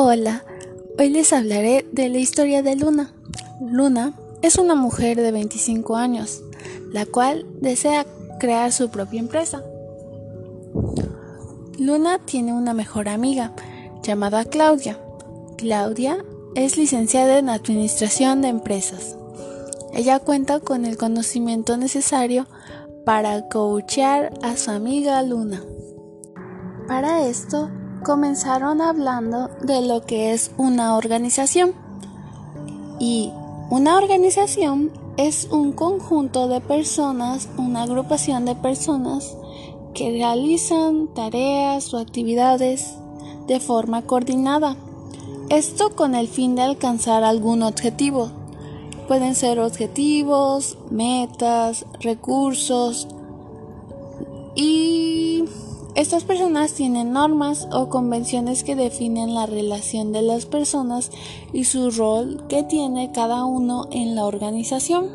Hola, hoy les hablaré de la historia de Luna. Luna es una mujer de 25 años, la cual desea crear su propia empresa. Luna tiene una mejor amiga llamada Claudia. Claudia es licenciada en Administración de Empresas. Ella cuenta con el conocimiento necesario para coachear a su amiga Luna. Para esto, comenzaron hablando de lo que es una organización. Y una organización es un conjunto de personas, una agrupación de personas que realizan tareas o actividades de forma coordinada. Esto con el fin de alcanzar algún objetivo. Pueden ser objetivos, metas, recursos estas personas tienen normas o convenciones que definen la relación de las personas y su rol que tiene cada uno en la organización.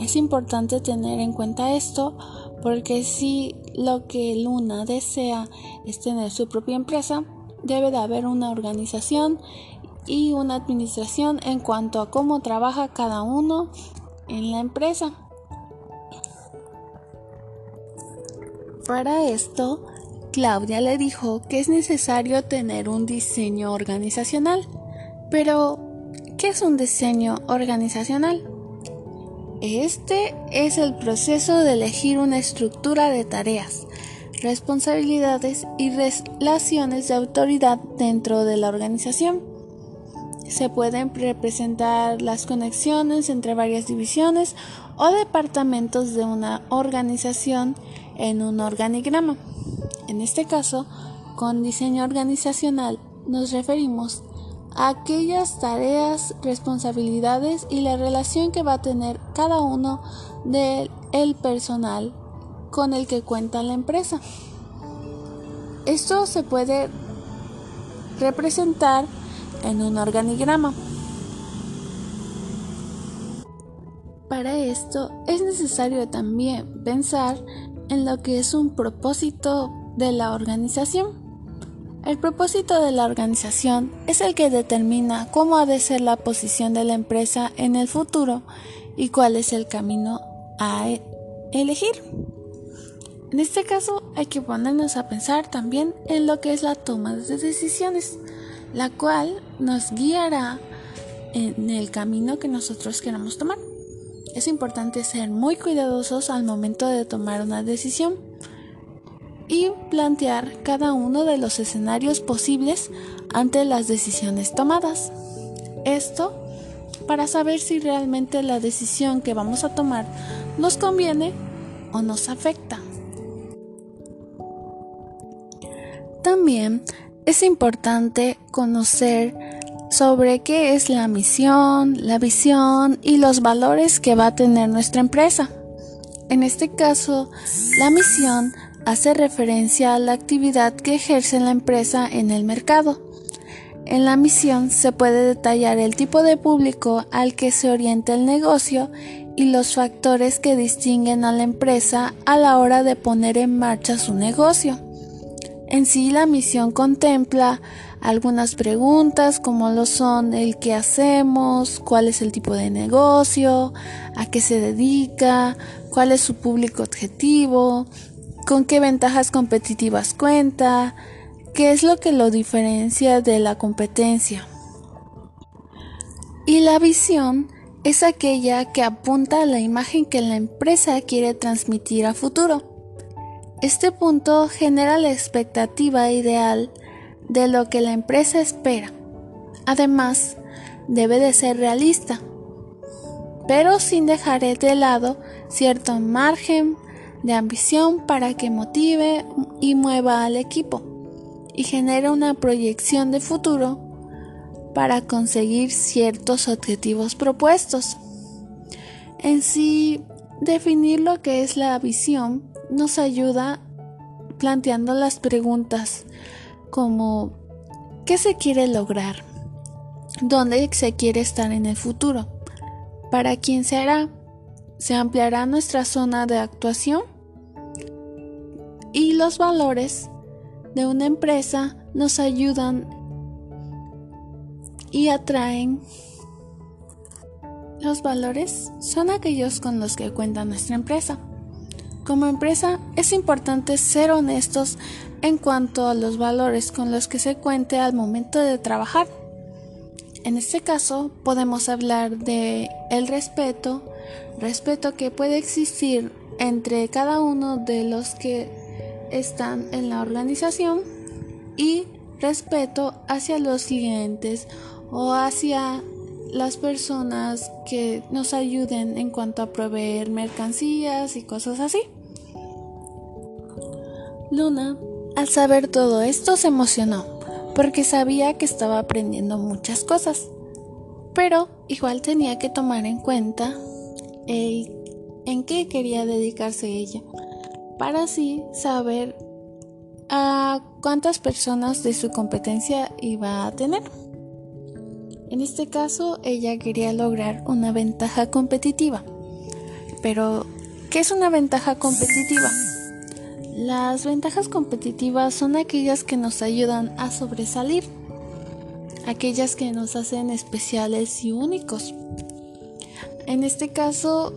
Es importante tener en cuenta esto porque si lo que Luna desea es tener su propia empresa, debe de haber una organización y una administración en cuanto a cómo trabaja cada uno en la empresa. Para esto, Claudia le dijo que es necesario tener un diseño organizacional. Pero, ¿qué es un diseño organizacional? Este es el proceso de elegir una estructura de tareas, responsabilidades y relaciones de autoridad dentro de la organización. Se pueden representar las conexiones entre varias divisiones o departamentos de una organización en un organigrama. En este caso, con diseño organizacional nos referimos a aquellas tareas, responsabilidades y la relación que va a tener cada uno del personal con el que cuenta la empresa. Esto se puede representar en un organigrama. Para esto es necesario también pensar en lo que es un propósito de la organización. El propósito de la organización es el que determina cómo ha de ser la posición de la empresa en el futuro y cuál es el camino a e-, elegir. En este caso hay que ponernos a pensar también en lo que es la toma de decisiones, la cual nos guiará en el camino que nosotros queramos tomar. Es importante ser muy cuidadosos al momento de tomar una decisión y plantear cada uno de los escenarios posibles ante las decisiones tomadas. Esto para saber si realmente la decisión que vamos a tomar nos conviene o nos afecta. También es importante conocer sobre qué es la misión, la visión y los valores que va a tener nuestra empresa. En este caso, la misión hace referencia a la actividad que ejerce la empresa en el mercado. En la misión se puede detallar el tipo de público al que se orienta el negocio y los factores que distinguen a la empresa a la hora de poner en marcha su negocio. En sí la misión contempla algunas preguntas como lo son el qué hacemos, cuál es el tipo de negocio, a qué se dedica, cuál es su público objetivo, con qué ventajas competitivas cuenta, qué es lo que lo diferencia de la competencia. Y la visión es aquella que apunta a la imagen que la empresa quiere transmitir a futuro. Este punto genera la expectativa ideal de lo que la empresa espera. Además, debe de ser realista, pero sin dejar de lado cierto margen de ambición para que motive y mueva al equipo y genere una proyección de futuro para conseguir ciertos objetivos propuestos. En sí, definir lo que es la visión nos ayuda planteando las preguntas como ¿qué se quiere lograr? ¿Dónde se quiere estar en el futuro? ¿Para quién se hará? ¿Se ampliará nuestra zona de actuación? Y los valores de una empresa nos ayudan y atraen. Los valores son aquellos con los que cuenta nuestra empresa. Como empresa es importante ser honestos en cuanto a los valores con los que se cuente al momento de trabajar. En este caso podemos hablar de el respeto, respeto que puede existir entre cada uno de los que están en la organización y respeto hacia los clientes o hacia las personas que nos ayuden en cuanto a proveer mercancías y cosas así. Luna, al saber todo esto, se emocionó porque sabía que estaba aprendiendo muchas cosas, pero igual tenía que tomar en cuenta en qué quería dedicarse ella, para así saber a cuántas personas de su competencia iba a tener. En este caso, ella quería lograr una ventaja competitiva. Pero, ¿qué es una ventaja competitiva? Las ventajas competitivas son aquellas que nos ayudan a sobresalir, aquellas que nos hacen especiales y únicos. En este caso,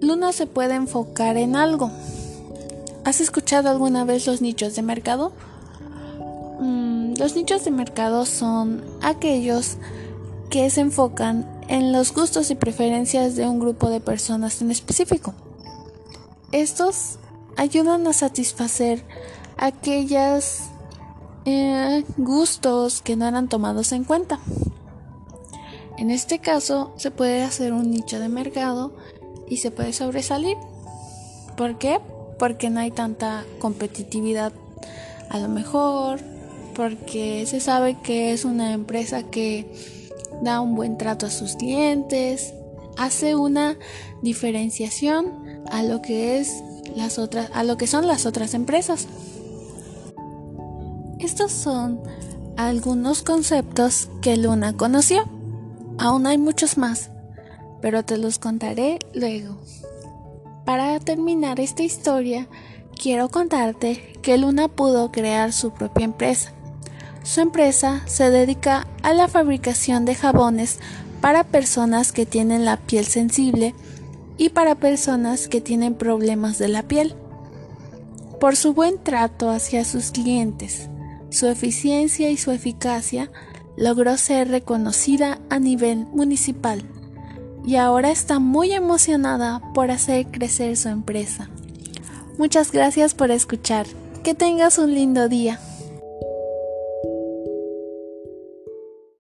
Luna se puede enfocar en algo. ¿Has escuchado alguna vez los nichos de mercado? Los nichos de mercado son aquellos que se enfocan en los gustos y preferencias de un grupo de personas en específico. Estos ayudan a satisfacer aquellos eh, gustos que no eran tomados en cuenta. En este caso se puede hacer un nicho de mercado y se puede sobresalir. ¿Por qué? Porque no hay tanta competitividad a lo mejor, porque se sabe que es una empresa que da un buen trato a sus clientes, hace una diferenciación a lo que es las otras a lo que son las otras empresas. Estos son algunos conceptos que Luna conoció. Aún hay muchos más, pero te los contaré luego. Para terminar esta historia, quiero contarte que Luna pudo crear su propia empresa. Su empresa se dedica a la fabricación de jabones para personas que tienen la piel sensible y para personas que tienen problemas de la piel. Por su buen trato hacia sus clientes, su eficiencia y su eficacia, logró ser reconocida a nivel municipal y ahora está muy emocionada por hacer crecer su empresa. Muchas gracias por escuchar. Que tengas un lindo día.